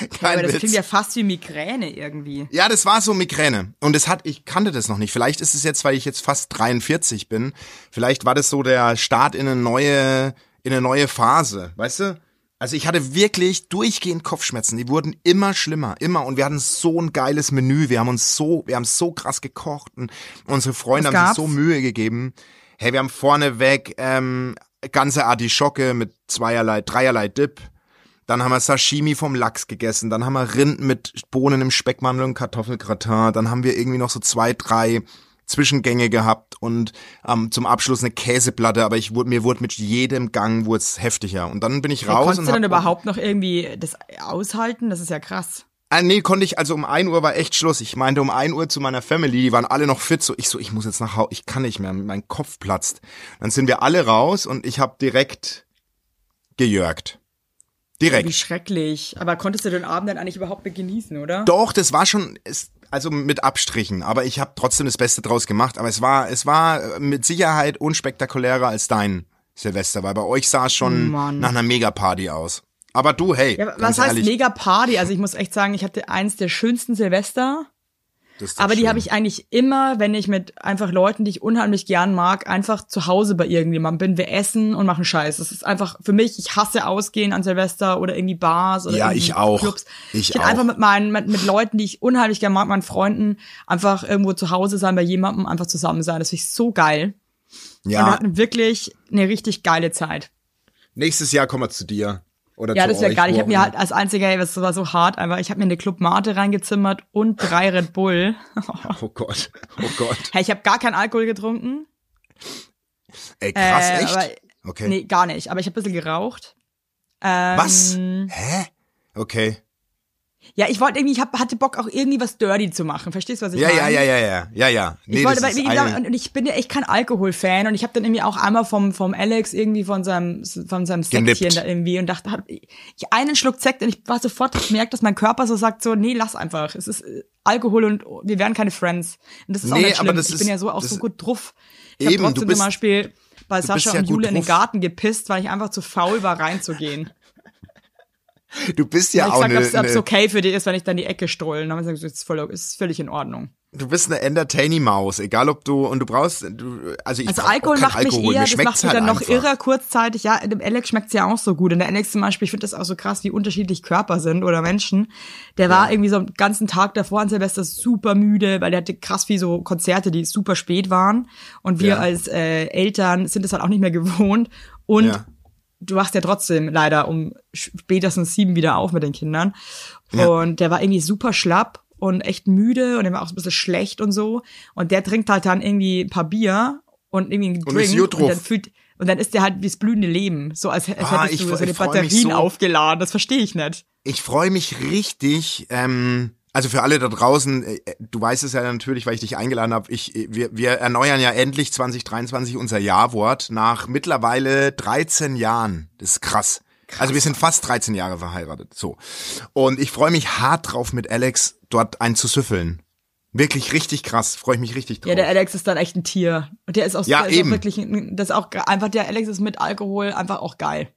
Ja, Kein aber das Witz. klingt ja fast wie Migräne irgendwie. Ja, das war so Migräne. Und es hat, ich kannte das noch nicht. Vielleicht ist es jetzt, weil ich jetzt fast 43 bin. Vielleicht war das so der Start in eine neue, in eine neue Phase. Weißt du? Also ich hatte wirklich durchgehend Kopfschmerzen. Die wurden immer schlimmer, immer. Und wir hatten so ein geiles Menü. Wir haben uns so, wir haben so krass gekocht und unsere Freunde haben sich so Mühe gegeben. Hey, wir haben vorneweg ähm, ganze Artischocke mit zweierlei, dreierlei Dip. Dann haben wir Sashimi vom Lachs gegessen. Dann haben wir Rind mit Bohnen im Speckmantel und Kartoffelgratin. Dann haben wir irgendwie noch so zwei, drei Zwischengänge gehabt und ähm, zum Abschluss eine Käseplatte. Aber ich wurde, mir wurde mit jedem Gang wurde es heftiger. Und dann bin ich Hey, raus konntest und du denn überhaupt noch irgendwie das aushalten? Das ist ja krass. Ah, nee, konnte ich, also um 1 Uhr war echt Schluss. Ich meinte um 1 Uhr zu meiner Family, die waren alle noch fit. So, ich so, ich muss jetzt nach Hause, ich kann nicht mehr, mein Kopf platzt. Dann sind wir alle raus und ich habe direkt gejörgt. Wie Direkt. schrecklich. Aber konntest du den Abend dann eigentlich überhaupt genießen, oder? Doch, das war schon, ist, also mit Abstrichen, aber ich habe trotzdem das Beste draus gemacht. Aber es war, es war mit Sicherheit unspektakulärer als dein Silvester, weil bei euch sah es schon Mann. nach einer Megaparty aus. Aber du, hey, Ja, was heißt ehrlich, mega Party? Also ich muss echt sagen, ich hatte eins der schönsten Silvester. Aber die habe ich eigentlich immer, wenn ich mit einfach Leuten, die ich unheimlich gern mag, einfach zu Hause bei irgendjemandem bin. Wir essen und machen Scheiß. Das ist einfach für mich, ich hasse ausgehen an Silvester oder irgendwie Bars oder Ja, ich auch. Clubs. Ich will auch. einfach mit meinen, mit, mit Leuten, die ich unheimlich gern mag, meinen Freunden, einfach irgendwo zu Hause sein, bei jemandem, einfach zusammen sein. Das finde ich so geil. Und wir Ja, hatten wirklich eine richtig geile Zeit. nächstes Jahr kommen wir zu dir. Oder Ja, das wäre geil. Ich habe mir halt als einziger, ey, das war so hart, einfach, ich habe mir eine Club Mate reingezimmert und drei Red Bull. Oh Gott, oh Gott. hey, ich habe gar keinen Alkohol getrunken. Ey, krass, Äh, echt? Aber, Okay. Nee, gar nicht. Aber ich habe ein bisschen geraucht. Ähm, Was? Hä? Okay. Ja, ich wollte irgendwie, ich hab, hatte Bock auch irgendwie was dirty zu machen. Verstehst du, was ich Ja, meine? ja, ja, ja, ja, ja, ja. Nee, ich wollte, weil, gesagt, und ich bin ja echt kein Alkoholfan und ich habe dann irgendwie auch einmal vom vom Alex irgendwie von seinem von seinem Genippt. Säckchen da irgendwie und dachte, hab ich einen Schluck Sekt und ich war sofort hab gemerkt, dass mein Körper so sagt so, nee, lass einfach, es ist äh, Alkohol und wir werden keine Friends. Und das ist auch Nee, nicht schlimm. aber das ich ist- bin ja so auch so gut drauf. Ich habe Eben, du trotzdem bist- zum Beispiel bei Sascha ja und Jule in den. Garten gepisst, weil ich einfach zu faul war reinzugehen. Du bist ja ich auch sag, eine, ob es okay für dich ist, wenn ich dann die Ecke strollen. Dann haben sie gesagt, ist, voll, ist völlig in Ordnung. du bist eine entertaining Maus, egal ob du und du brauchst du also ich Also Alkohol macht mich Alkohol. eher, Mir das macht mich halt dann noch einfach. irrer kurzzeitig. Ja, dem Alex schmeckt's ja auch so gut. Und der Alex zum Beispiel, ich finde das auch so krass, wie unterschiedlich Körper sind oder Menschen. Der war irgendwie so den ganzen Tag davor an Silvester super müde, weil der hatte krass wie so Konzerte, die super spät waren. Und wir Ja. als äh, Eltern sind es halt auch nicht mehr gewohnt. Und Ja. Du wachst ja trotzdem leider um spätestens sieben wieder auf mit den Kindern. Ja. Und der war irgendwie super schlapp und echt müde und der war auch so ein bisschen schlecht und so. Und der trinkt halt dann irgendwie ein paar Bier und irgendwie einen Und Drink und drauf. dann fühlt und dann ist der halt wie das blühende Leben, so als, als Ah, hättest ich du so mich Batterien so. aufgeladen. Das verstehe ich nicht. Ich freue mich richtig. Ähm, also für alle da draußen, äh, du weißt es ja natürlich, weil ich dich eingeladen habe. Ich, äh, wir, wir erneuern ja endlich 2023 unser Ja-Wort nach mittlerweile 13 Jahren. Das ist krass. Also wir sind fast 13 Jahre verheiratet. So. Und ich freue mich hart drauf, mit Alex dort einzusüffeln. Wirklich richtig krass. Freue ich mich richtig drauf. Ja, der Alex ist dann echt ein Tier. Und der ist auch, Ja, ist eben. auch wirklich, ein- das ist auch einfach, der Alex ist mit Alkohol einfach auch geil.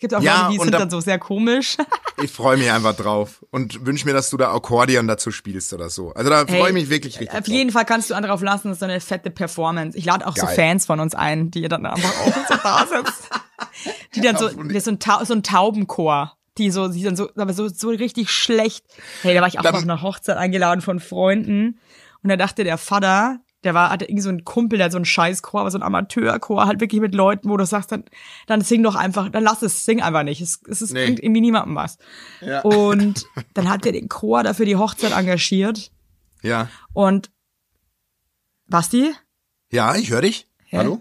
Es gibt auch Ja, Leute, die sind da- dann so sehr komisch. Ich freue mich einfach drauf und wünsche mir, dass du da Akkordeon dazu spielst oder so. Also da freue ich mich wirklich richtig Auf drauf. jeden Fall kannst du drauf lassen, das ist so eine fette Performance. Ich lade auch so Geil. Fans von uns ein, die dann einfach auch so da sitzen. Die dann so, das ist so ein, Ta so ein Taubenchor. Die so, die dann so, aber so, so richtig schlecht. Hey, da war ich auch Da- mal auf einer Hochzeit eingeladen von Freunden. Und da dachte der Vater, der war, hatte irgendwie so einen Kumpel, der hat so einen Scheißchor, aber so ein Amateurchor, halt wirklich mit Leuten, wo du sagst, dann, dann sing doch einfach, dann lass es, sing einfach nicht. Es, es, es Nee. bringt irgendwie niemandem was. Ja. Und dann hat er den Chor dafür die Hochzeit engagiert. Ja. Und Basti? Ja, ich höre dich. Hä? Hallo?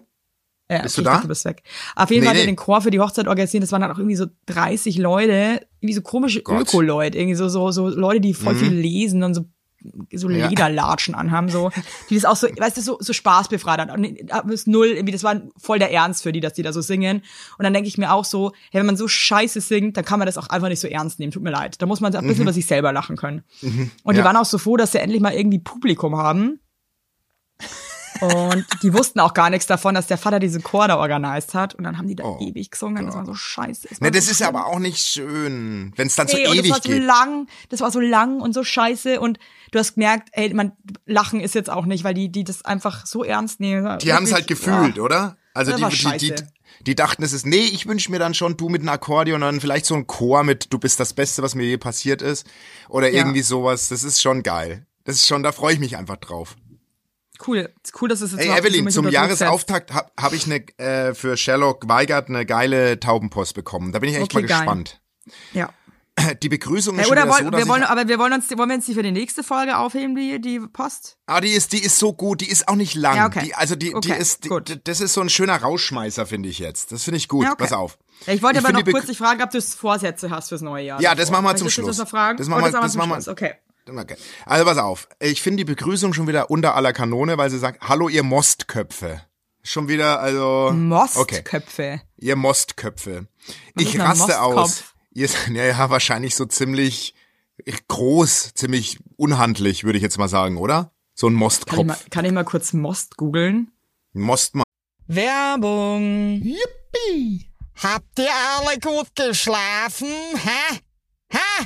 Ja, Bist okay, du da? Dachte, du bist weg. Auf jeden Nee, Fall hat er nee. den Chor für die Hochzeit organisiert. Das waren dann auch irgendwie so 30 Leute, irgendwie so komische. Mhm. Öko-Leute, irgendwie so, so, so Leute, die voll viel lesen und so so Ja. Lederlatschen anhaben, so, die das auch so, weißt du, so, so Spaß befreit hat. Und das ist null, irgendwie, das war voll der Ernst für die, dass die da so singen. Und dann denke ich mir auch so, hey, wenn man so scheiße singt, dann kann man das auch einfach nicht so ernst nehmen. Tut mir leid. Da muss man ein bisschen über sich selber lachen können. Und die Mhm. Ja. waren auch so froh, dass sie endlich mal irgendwie Publikum haben. Und die wussten auch gar nichts davon, dass der Vater diesen Chor da organisiert hat. Und dann haben die da Oh ewig gesungen. Das war so scheiße. Das Ne, das so ist aber auch nicht schön, wenn es dann so Nee, und das ewig war so geht. lang, das war so lang und so scheiße und du hast gemerkt, ey, man Lachen ist jetzt auch nicht, weil die die das einfach so ernst nehmen. Die haben es halt gefühlt, ja. oder? Also die, die, die, die dachten, es ist, nee, ich wünsche mir dann schon du mit einem Akkordeon und dann vielleicht so ein Chor mit, du bist das Beste, was mir je passiert ist. Oder Ja. irgendwie sowas. Das ist schon geil. Das ist schon, da freue ich mich einfach drauf. Cool, ist cool, dass es jetzt so Evelyn, zum. Jahresauftakt habe hab ich ne, äh, für Sherlock Weigert eine geile Taubenpost bekommen. Da bin ich echt Okay, mal geil. gespannt. Ja. Die Begrüßung ist Hey, schon oder wieder wollen, so, wir wollen, aber wir wollen uns, wollen wir uns die für die nächste Folge aufheben, die, die Post? Ah, die ist, die ist so gut, die ist auch nicht lang. Ja, okay. Die, also die, die Okay, ist, die, gut. das ist so ein schöner Rausschmeißer, finde ich jetzt. Das finde ich gut. Ja, okay. Pass auf. Ja, ich wollte Ich aber noch die kurz dich fragen, ob du Vorsätze hast fürs neue Jahr. Ja, das davor. machen wir zum das Schluss. Das Oh, machen wir- das zum machen wir- Schluss. Okay. Okay. Also pass auf. Ich finde die Begrüßung schon wieder unter aller Kanone, weil sie sagt, hallo ihr Mostköpfe. Schon wieder, also. Okay. Mostköpfe. Ihr Mostköpfe. Was ich raste aus. Mostkopf? Ihr seid ja, ja wahrscheinlich so ziemlich groß, ziemlich unhandlich, würde ich jetzt mal sagen, oder? So ein Kann ich, mal, Mostkopf. kann ich mal kurz Most googeln? Ein Mostmann. Werbung. Yippie! Habt ihr alle gut geschlafen? Hä? Hä?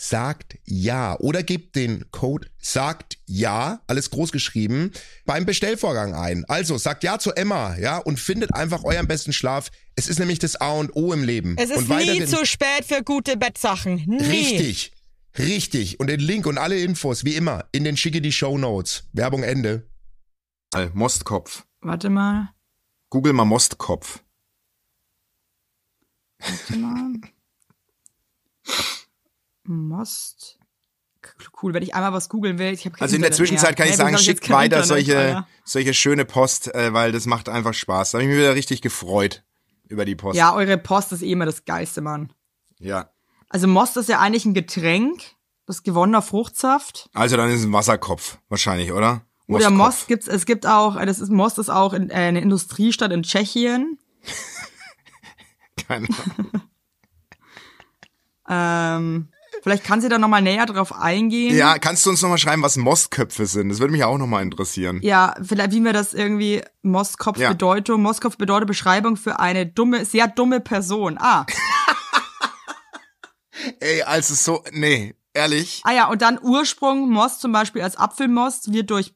sagt ja oder gebt den Code sagt ja, alles groß geschrieben, beim Bestellvorgang ein. Also sagt ja zu Emma, ja, und findet einfach euren besten Schlaf. Es ist nämlich das A und O im Leben. Es ist und nie zu spät für gute Bettsachen. Nie. Richtig. Richtig. Und den Link und alle Infos, wie immer, in den schicke die Show Notes. Werbung Ende. Äh, Mostkopf. Warte mal. Google mal Mostkopf. Warte mal. Most. Cool, wenn ich einmal was googeln will. Ich hab Also in der Zwischenzeit mehr. kann ich Nee, sagen, schickt weiter Internet, solche, Alter. solche schöne Post, äh, weil das macht einfach Spaß. Da habe ich mich wieder richtig gefreut über die Post. Ja, eure Post ist eh immer das Geilste, Mann. ja. Also Most ist ja eigentlich ein Getränk, das gewonnener Fruchtsaft. Also dann ist es ein Wasserkopf, wahrscheinlich, oder? Oder Mostkopf. Most gibt's, es gibt auch, äh, das ist Most ist auch in, äh, eine Industriestadt in Tschechien. Keine Ahnung. Ähm, vielleicht kann sie da nochmal näher drauf eingehen. Ja, kannst du uns nochmal schreiben, was Mostköpfe sind? Das würde mich auch nochmal interessieren. Ja, vielleicht wie mir das irgendwie Mostkopf Ja. Mostkopf bedeutet Beschreibung für eine dumme, sehr dumme Person. Ah, Ey, also so, nee, ehrlich. ah ja, und dann Ursprung Most zum Beispiel als Apfelmost wird durch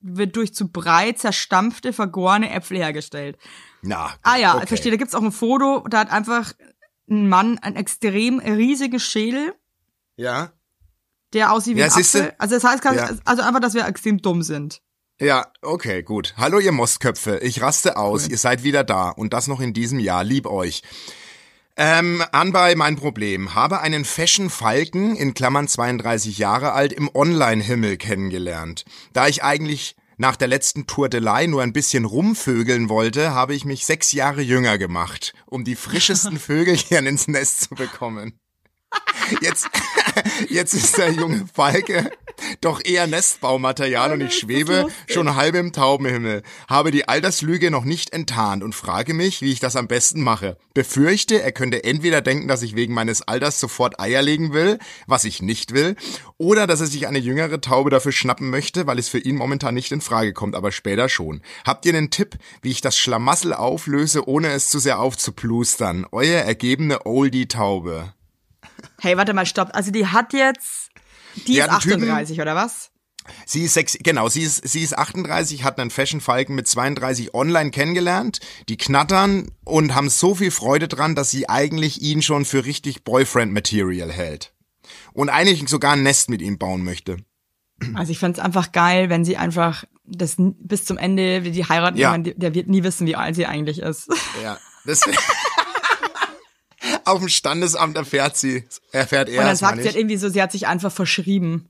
wird durch zu breit zerstampfte, vergorene Äpfel hergestellt. Na, Ah ja, okay. verstehe. Da gibt's auch ein Foto, da hat einfach ein Mann einen extrem riesigen Schädel, Ja, der aussieht wie Ja, ein? Apfel. Also das heißt, Ja. also einfach, dass wir extrem dumm sind. ja, okay, gut. Hallo ihr Mostköpfe, ich raste aus, ihr seid wieder da und das noch in diesem Jahr, lieb euch. Ähm, anbei mein Problem. Habe einen Fashion Falken, in Klammern 32 Jahre alt, im Online-Himmel kennengelernt. Da ich eigentlich nach der letzten Tour de Lai nur ein bisschen rumvögeln wollte, habe ich mich sechs Jahre jünger gemacht, um die frischesten Vögelchen ins Nest zu bekommen. Jetzt, jetzt ist der junge Falke doch eher Nestbaumaterial und ich schwebe schon halb im Taubenhimmel. Habe die Alterslüge noch nicht enttarnt und frage mich, wie ich das am besten mache. Befürchte, er könnte entweder denken, dass ich wegen meines Alters sofort Eier legen will, was ich nicht will, oder dass er sich eine jüngere Taube dafür schnappen möchte, weil es für ihn momentan nicht in Frage kommt, aber später schon. Habt ihr einen Tipp, wie ich das Schlamassel auflöse, ohne es zu sehr aufzuplustern? Euer ergebene Oldie-Taube. Hey, warte mal, stopp. Also die hat jetzt, die, Die ist hat einen Typen- 38 oder was? Sie ist sechs, genau, sie ist, sie ist 38, hat einen Fashion Falken mit 32 online kennengelernt. Die knattern und haben so viel Freude dran, dass sie eigentlich ihn schon für richtig Boyfriend Material hält. Und eigentlich sogar ein Nest mit ihm bauen möchte. Also ich fänd's einfach geil, wenn sie einfach das bis zum Ende, wie die heiraten, Ja. der wird nie wissen, wie alt sie eigentlich ist. Ja, das Auf dem Standesamt erfährt sie, erfährt er Und dann sagt sie halt irgendwie so, sie hat sich einfach verschrieben.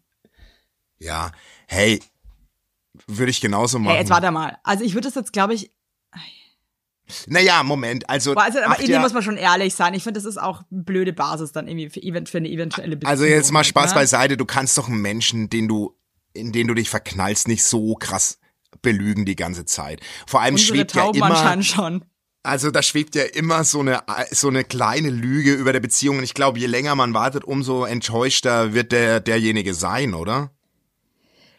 Ja, hey, würde ich genauso machen. Hey, jetzt warte mal. Also ich würde das jetzt, glaube ich, Naja, Moment, also, also, aber irgendwie Jahr- muss man schon ehrlich sein. Ich finde, das ist auch eine blöde Basis dann irgendwie für, event, für eine eventuelle Beziehung. Also jetzt mal Spaß ne? beiseite, du kannst doch einen Menschen, den du, in den du dich verknallst, nicht so krass belügen die ganze Zeit. Vor allem Unsere schwebt ja immer, schon. Also da schwebt ja immer so eine, so eine kleine Lüge über der Beziehung. Und ich glaube, je länger man wartet, umso enttäuschter wird der, derjenige sein, oder?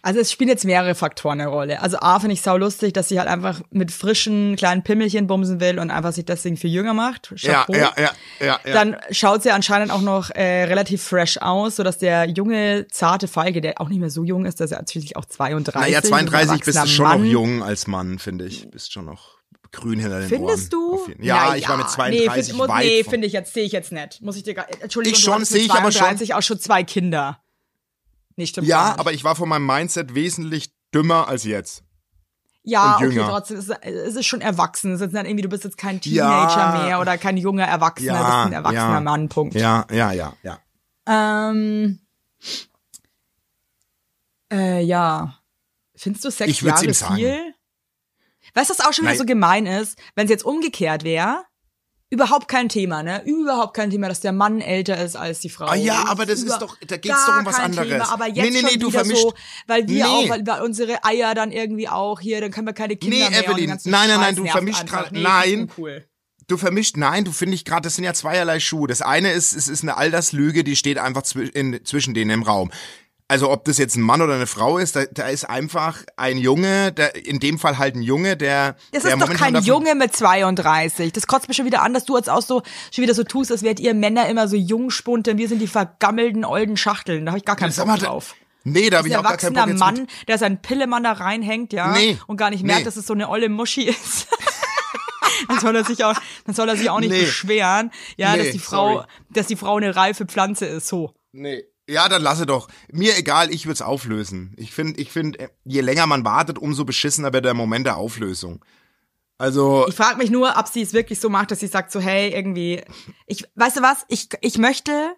Also es spielen jetzt mehrere Faktoren eine Rolle. Also A finde ich sau lustig, dass sie halt einfach mit frischen kleinen Pimmelchen bumsen will und einfach sich deswegen für jünger macht. Ja, Chapeau. ja, ja, ja, ja. Dann schaut sie anscheinend auch noch äh, relativ fresh aus, sodass der junge, zarte Falke, der auch nicht mehr so jung ist, dass er natürlich auch 32 naja, ist, ein 32 bist du schon Mann. noch jung als Mann, finde ich. Bist schon noch grün hinter den Findest Ohren. du? Auf jeden- Ja, Na ich war mit ja. 32 nee, find, weit Nee, finde ich jetzt, sehe ich jetzt nicht. Muss ich dir gar, Entschuldigung, Ich du schon, sehe ich aber schon. 32 auch schon zwei Kinder. Nee, stimmt Ja, aber ich war von meinem Mindset wesentlich dümmer als jetzt. Ja, okay, trotzdem, es ist, es ist schon erwachsen. Es ist dann irgendwie, du bist jetzt kein Teenager Ja. mehr oder kein junger Erwachsener, du bist ein erwachsener ja. Mann, Punkt. Ja, ja, ja, ja. Ähm, äh, ja. Findest du sechs Ich Jahre ihm sagen. viel? Weißt du, was auch schon wieder Nein. so gemein ist? Wenn es jetzt umgekehrt wäre, überhaupt kein Thema, ne? Überhaupt kein Thema, dass der Mann älter ist als die Frau. Ah ja, aber das ist doch- da geht's doch um was kein anderes. Thema, aber Nee, jetzt nee, schon nee, du wieder vermischt- so, weil wir Nee. auch, weil, weil unsere Eier dann irgendwie auch hier, dann können wir keine Kinder Nee, mehr. den Evelyn, nein, nein, nein, du vermischt grad- Nee, nein. Du vermischt, nein, du finde ich gerade, das sind ja zweierlei Schuhe. Das eine ist, es ist eine Alterslüge, die steht einfach zwi in, zwischen denen im Raum. Also ob das jetzt ein Mann oder eine Frau ist, da, da ist einfach ein Junge, der, in dem Fall halt ein Junge, der. Das der ist doch kein Junge mit 32. Das kotzt mich schon wieder an, dass du jetzt auch so schon wieder so tust, als wärt ihr Männer immer so Jungspunte. Wir sind die vergammelten olden Schachteln. Da habe ich gar keinen Bock drauf. Nee, da habe ich auch gar keinen erwachsener Bock jetzt Mann, mit- der seinen Pillemann da reinhängt, ja, Nee, und gar nicht merkt, nee. dass es so eine olle Muschi ist. dann soll er sich auch, dann soll er sich auch nicht Nee. beschweren, ja, Nee, dass die Frau, sorry. dass die Frau eine reife Pflanze ist, so. Nee. Ja, dann lasse doch. Mir egal, ich würde es auflösen. Ich finde, ich finde, je länger man wartet, umso beschissener wird der Moment der Auflösung. Also, Ich frage mich nur, ob sie es wirklich so macht, dass sie sagt so, hey, irgendwie, ich, weißt du was, ich, ich möchte,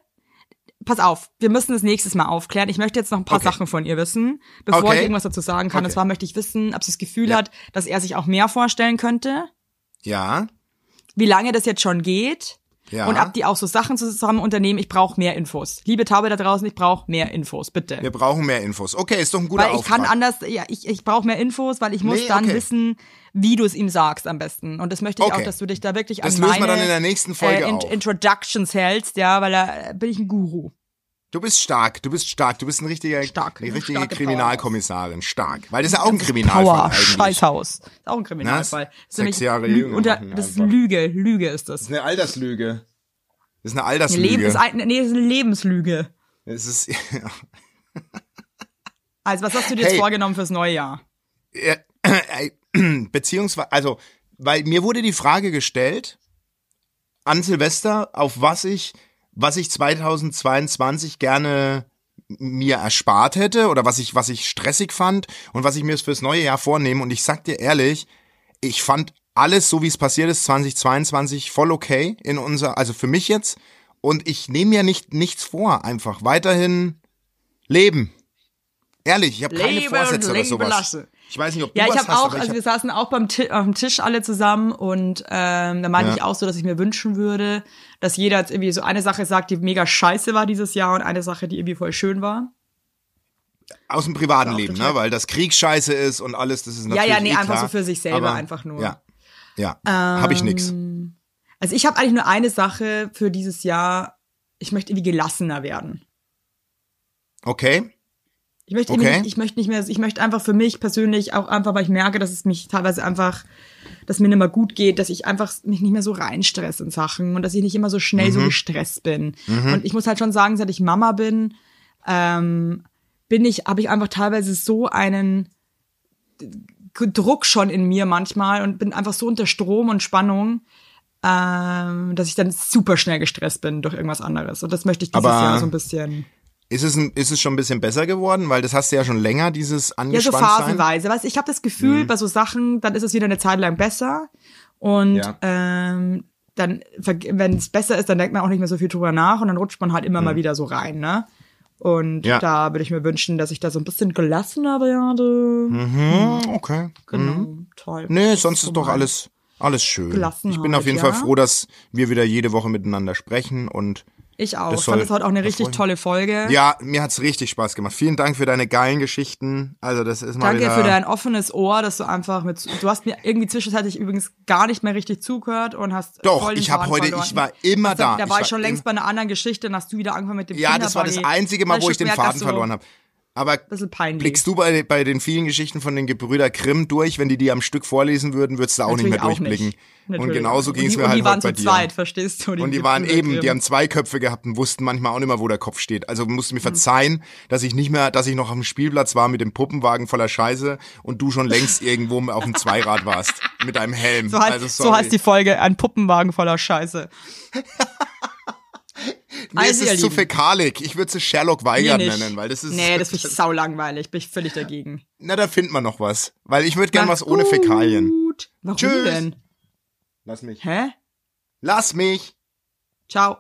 pass auf, wir müssen das nächstes Mal aufklären. Ich möchte jetzt noch ein paar Okay. Sachen von ihr wissen, bevor Okay. ich irgendwas dazu sagen kann. Und Okay. zwar möchte ich wissen, ob sie das Gefühl Ja. hat, dass er sich auch mehr vorstellen könnte, ja, wie lange das jetzt schon geht. Ja. Und ob die auch so Sachen zusammen unternehmen, ich brauche mehr Infos. Liebe Taube da draußen, ich brauche mehr Infos, bitte. wir brauchen mehr Infos. Okay, ist doch ein guter weil ich Auftrag. kann anders, ja, ich, ich brauche mehr Infos, weil ich muss Nee, dann okay. wissen, wie du es ihm sagst am besten. Und das möchte ich Okay. auch, dass du dich da wirklich Das an meine wir dann in der nächsten Folge äh, auf. Introductions hältst, ja, weil da äh, bin ich ein Guru. Du bist stark, du bist stark, du bist ein richtiger, Stark, eine eine richtige Kriminalkommissarin, stark. Weil das ist ja auch ein Kriminalfall Power, eigentlich. Scheißhaus. Ist auch ein Kriminalfall. Na, sechs nämlich Jahre jünger machen Das ist einfach. Lüge, Lüge ist das. Das ist eine Alterslüge. Das ist eine Eine Alterslüge. Leben ist ein, nee, das ist eine Lebenslüge. es ist, Also, was hast du dir jetzt Hey. vorgenommen fürs neue Jahr? Ja, beziehungsweise, also, weil mir wurde die Frage gestellt an Silvester, auf was ich, was ich 2022 gerne mir erspart hätte oder was ich, was ich stressig fand und was ich mir fürs neue Jahr vornehme. Und ich sag dir ehrlich, ich fand alles, so wie es passiert ist, 2022 voll okay in unser, also für mich jetzt. Und ich nehme mir nicht nichts vor, einfach weiterhin leben. Ehrlich, ich habe keine Vorsätze oder sowas. lassen. Ich weiß nicht, ob du Ja, ich was habe hast, auch, ich also hab, wir saßen auch beim auf dem Tisch alle zusammen und ähm, da meinte Ja. ich auch so, dass ich mir wünschen würde, dass jeder jetzt irgendwie so eine Sache sagt, die mega scheiße war dieses Jahr und eine Sache, die irgendwie voll schön war. aus dem privaten Leben, ne, weil das Krieg scheiße ist und alles, das ist Ja, natürlich ja, nee, eh einfach klar, so für sich selber einfach nur. Ja, ja, habe ich nix. Also ich habe eigentlich nur eine Sache für dieses Jahr. Ich möchte irgendwie gelassener werden. Okay, Ich möchte Okay. nicht, ich möchte nicht mehr, ich möchte einfach für mich persönlich auch einfach, weil ich merke, dass es mich teilweise einfach, dass mir nicht mehr gut geht, dass ich einfach mich nicht mehr so reinstress in Sachen und dass ich nicht immer so schnell Mhm. so gestresst bin. Und ich muss halt schon sagen, seit ich Mama bin, ähm, bin ich, habe ich einfach teilweise so einen Druck schon in mir manchmal und bin einfach so unter Strom und Spannung, ähm, dass ich dann super schnell gestresst bin durch irgendwas anderes. Und das möchte ich dieses Aber Jahr so ein bisschen. Ist es, ein, ist es schon ein bisschen besser geworden, weil das hast du ja schon länger, dieses Ja, so angespannt phasenweise. Weißt, ich habe das Gefühl, bei so Sachen, dann ist es wieder eine Zeit lang besser. Und Ja. ähm, dann, wenn es besser ist, dann denkt man auch nicht mehr so viel drüber nach und dann rutscht man halt immer mal wieder so rein, ne? Und Ja. da würde ich mir wünschen, dass ich da so ein bisschen gelassener werde. Mhm, okay. Genau, toll. Nee, sonst so ist doch alles, alles schön. Ich bin auf jeden ja. Fall froh, dass wir wieder jede Woche miteinander sprechen und Ich auch. Das Ich fand soll- das heute auch eine richtig tolle Folge. ja, mir hat's richtig Spaß gemacht. Vielen Dank für deine geilen Geschichten. Also das ist mal Danke wieder, für dein offenes Ohr, dass du einfach mit, du hast mir irgendwie zwischenzeitlich übrigens gar nicht mehr richtig zugehört und hast Doch, voll den ich hab Faden heute- verloren. ich war immer Also, da. Da Ich war ich war schon längst bei einer anderen Geschichte, dann hast du wieder angefangen mit dem Ja, das war das einzige Mal, wo ich den Faden verloren habe. Aber blickst du bei, bei den vielen Geschichten von den Gebrüder Grimm durch, wenn die die am Stück vorlesen würden, würdest du auch Natürlich nicht mehr durchblicken. nicht. Und genauso ging es Und die- mir und halt die waren heute bei zu dir. zweit, verstehst du? und die waren eben, Grimm. die haben zwei Köpfe gehabt und wussten manchmal auch nicht mehr, wo der Kopf steht. Also musst du mir verzeihen, dass ich nicht mehr, dass ich noch auf dem Spielplatz war mit dem Puppenwagen voller Scheiße und du schon längst irgendwo auf dem Zweirad warst mit deinem Helm. so heißt, also so heißt die Folge, ein Puppenwagen voller Scheiße. Mir ist Also, ihr es zu fäkalik. Ich würde es Sherlock Weigert nennen, weil das ist. Nee, das finde ich saulangweilig. Bin ich völlig dagegen. Na, da findet man noch was. Weil ich würde gern was ohne Fäkalien. Gut. Warum Tschüss. denn? Lass mich. Hä? Lass mich. Ciao.